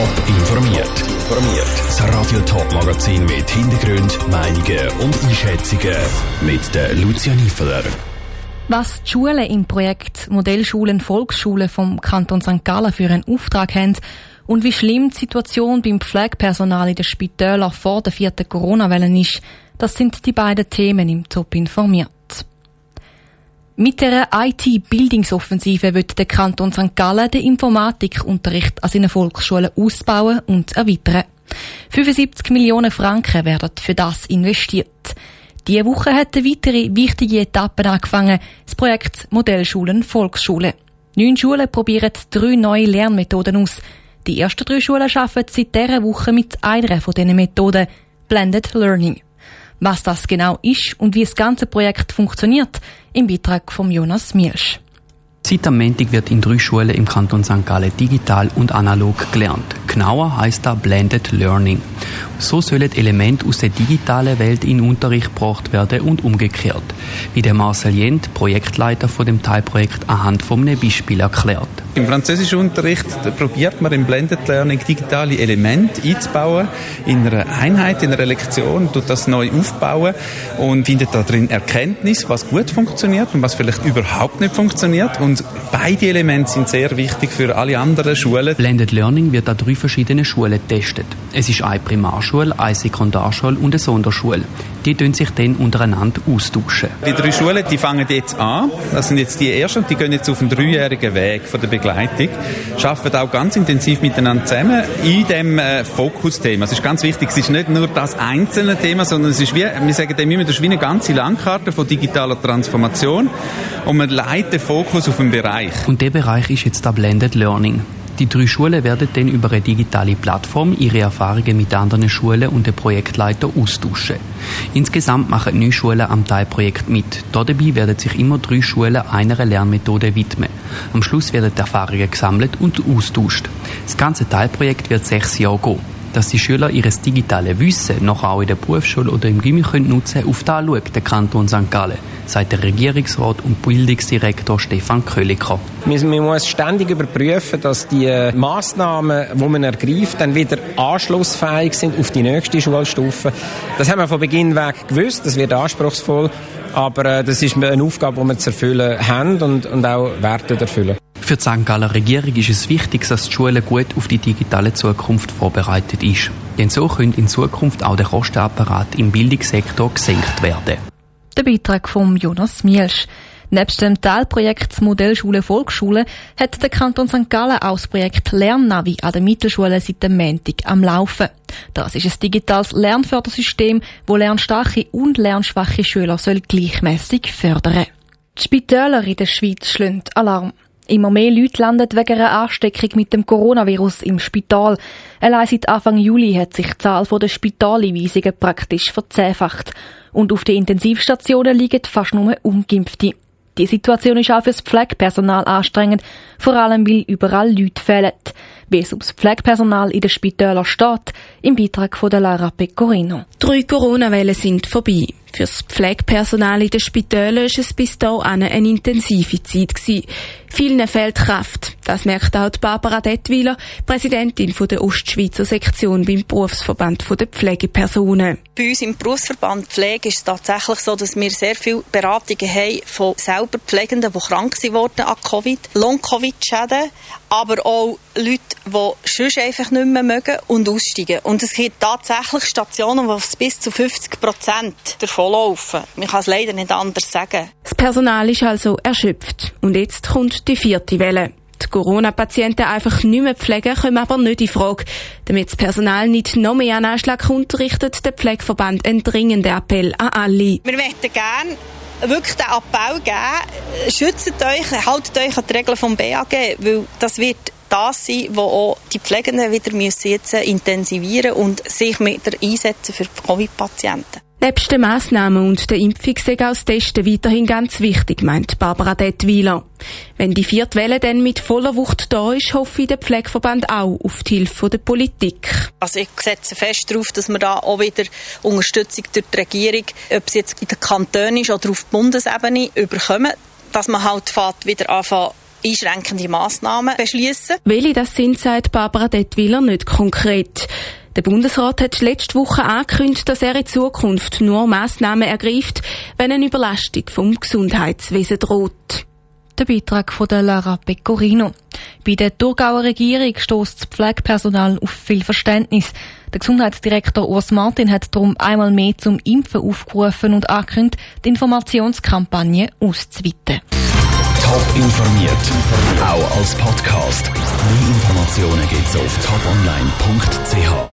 Top informiert. Informiert. Das Radio Top Magazin mit Hintergrund, Meinungen und Einschätzungen mit der Lucia Niefeler. Was die Schulen im Projekt Modellschulen Volksschulen vom Kanton St. Gallen für einen Auftrag haben und wie schlimm die Situation beim Pflegepersonal in den Spitälern vor der vierten Corona-Welle ist, das sind die beiden Themen im Top informiert. Mit der IT-Bildungsoffensive wird der Kanton St. Gallen den Informatikunterricht an seinen Volksschulen ausbauen und erweitern. 75 Millionen Franken werden für das investiert. Diese Woche hat eine weitere wichtige Etappe angefangen, das Projekt Modellschulen Volksschule. Neun Schulen probieren drei neue Lernmethoden aus. Die ersten drei Schulen arbeiten seit dieser Woche mit einer von diesen Methoden, Blended Learning. Was das genau ist und wie das ganze Projekt funktioniert, im Beitrag von Jonas Mielsch. Seit am Montag wird in drei Schulen im Kanton St. Gallen digital und analog gelernt. Genauer heißt da Blended Learning. So sollen Elemente aus der digitalen Welt in Unterricht gebracht werden und umgekehrt. Wie der Marcel Jent, Projektleiter von dem Teilprojekt, anhand von einem Beispiel erklärt. Im Französischunterricht probiert man im Blended Learning digitale Elemente einzubauen in einer Einheit, in einer Lektion, tut das neu aufbauen und findet da drin Erkenntnis, was gut funktioniert und was vielleicht überhaupt nicht funktioniert. Und beide Elemente sind sehr wichtig für alle anderen Schulen. Blended Learning wird an drei verschiedenen Schulen getestet. Es ist eine Primarschule, eine Sekundarschule und eine Sonderschule. Die tun sich dann untereinander austauschen. Die drei Schulen, die fangen jetzt an. Das sind jetzt die ersten und die gehen jetzt auf einen dreijährigen Weg von der Begleitung. Arbeiten auch ganz intensiv miteinander zusammen in dem äh, Fokusthema. Es ist ganz wichtig, es ist nicht nur das einzelne Thema, sondern es ist wie, wir sagen dem immer, das ist wie eine ganze Landkarte von digitaler Transformation und man leitet den Fokus auf einen Bereich. Und der Bereich ist jetzt Blended Learning. Die drei Schulen werden dann über eine digitale Plattform ihre Erfahrungen mit anderen Schulen und den Projektleitern austauschen. Insgesamt machen neun Schulen am Teilprojekt mit. Dabei werden sich immer drei Schulen einer Lernmethode widmen. Am Schluss werden die Erfahrungen gesammelt und austauscht. Das ganze Teilprojekt wird sechs Jahre gehen dass die Schüler ihr digitales Wissen noch auch in der Berufsschule oder im Gymnasium nutzen können, auf das schaut der Kanton St. Gallen, sagt der Regierungsrat und Bildungsdirektor Stefan Köliker. Man muss ständig überprüfen, dass die äh, Massnahmen, die man ergreift, dann wieder anschlussfähig sind auf die nächste Schulstufe. Das haben wir von Beginn weg gewusst, das wird anspruchsvoll, aber äh, das ist eine Aufgabe, die wir zu erfüllen haben und, und auch Werte erfüllen. Für die St. Galler Regierung ist es wichtig, dass die Schule gut auf die digitale Zukunft vorbereitet ist. Denn so könnte in Zukunft auch der Kostenapparat im Bildungssektor gesenkt werden. Der Beitrag von Jonas Mielsch. Nebst dem Teilprojekt Modellschule Volksschule hat der Kanton St. Gallen auch das Projekt Lernnavi an der Mittelschule seit dem Montag am Laufen. Das ist ein digitales Lernfördersystem, das lernstarke und lernschwache Schüler soll gleichmäßig fördern. Die Spitäler in der Schweiz schlagen Alarm. Immer mehr Leute landen wegen einer Ansteckung mit dem Coronavirus im Spital. Allein seit Anfang Juli hat sich die Zahl der Spitaleinweisungen praktisch verzehnfacht. Und auf den Intensivstationen liegen fast nur Ungeimpfte. Die Situation ist auch fürs Pflegepersonal anstrengend, vor allem weil überall Leute fehlen. Wie es ums Pflegepersonal in den Spitälern steht, im Beitrag von der Lara Pecorino. Drei Corona-Wellen sind vorbei. Fürs Pflegepersonal in den Spitälern war es bis dahin eine intensive Zeit. Gewesen. Vielen fehlt Kraft. Das merkt auch Barbara Detwiler, Präsidentin der Ostschweizer Sektion beim Berufsverband der Pflegepersonen. Bei uns im Berufsverband Pflege ist es tatsächlich so, dass wir sehr viele Beratungen haben von selber Pflegenden, die krank wurden an Covid, Long-Covid-Schäden, aber auch Leute, die sonst einfach nicht mehr mögen und aussteigen. Und es gibt tatsächlich Stationen, wo es bis zu 50 Prozent davon laufen. Man kann es leider nicht anders sagen. Das Personal ist also erschöpft. Und jetzt kommt die vierte Welle. Die Corona-Patienten einfach nicht mehr pflegen, kommen aber nicht in Frage. Damit das Personal nicht noch mehr an Anschlag kommt, richtet der Pflegeverband einen dringenden Appell an alle. Wir möchten gerne wirklich den Appell geben, schützt euch, haltet euch an die Regeln vom BAG, weil das wird das sein, wo auch die Pflegenden wieder müssen jetzt intensivieren und sich mit einsetzen für Covid-Patienten. Nebst den Massnahmen und der Impfung sei auch das Testen weiterhin ganz wichtig, meint Barbara Detwiler. Wenn die vierte Welle dann mit voller Wucht da ist, hoffe ich der Pflegeverband auch auf die Hilfe der Politik. Also ich setze fest darauf, dass wir da auch wieder Unterstützung durch die Regierung, ob es jetzt in den Kantonen ist oder auf Bundesebene, überkommen, dass man halt wieder anfängt, einschränkende Massnahmen beschließen. Welche das sind, sagt Barbara Dettwiller nicht konkret. Der Bundesrat hat letzte Woche angekündigt, dass er in Zukunft nur Massnahmen ergreift, wenn eine Überlastung vom Gesundheitswesen droht. Der Beitrag von der Lara Pecorino. Bei der Thurgauer Regierung stößt das Pflegepersonal auf viel Verständnis. Der Gesundheitsdirektor Urs Martin hat darum einmal mehr zum Impfen aufgerufen und angekündigt, die Informationskampagne auszuweiten. Top informiert, auch als Podcast. Mehr Informationen gibt's auf toponline.ch.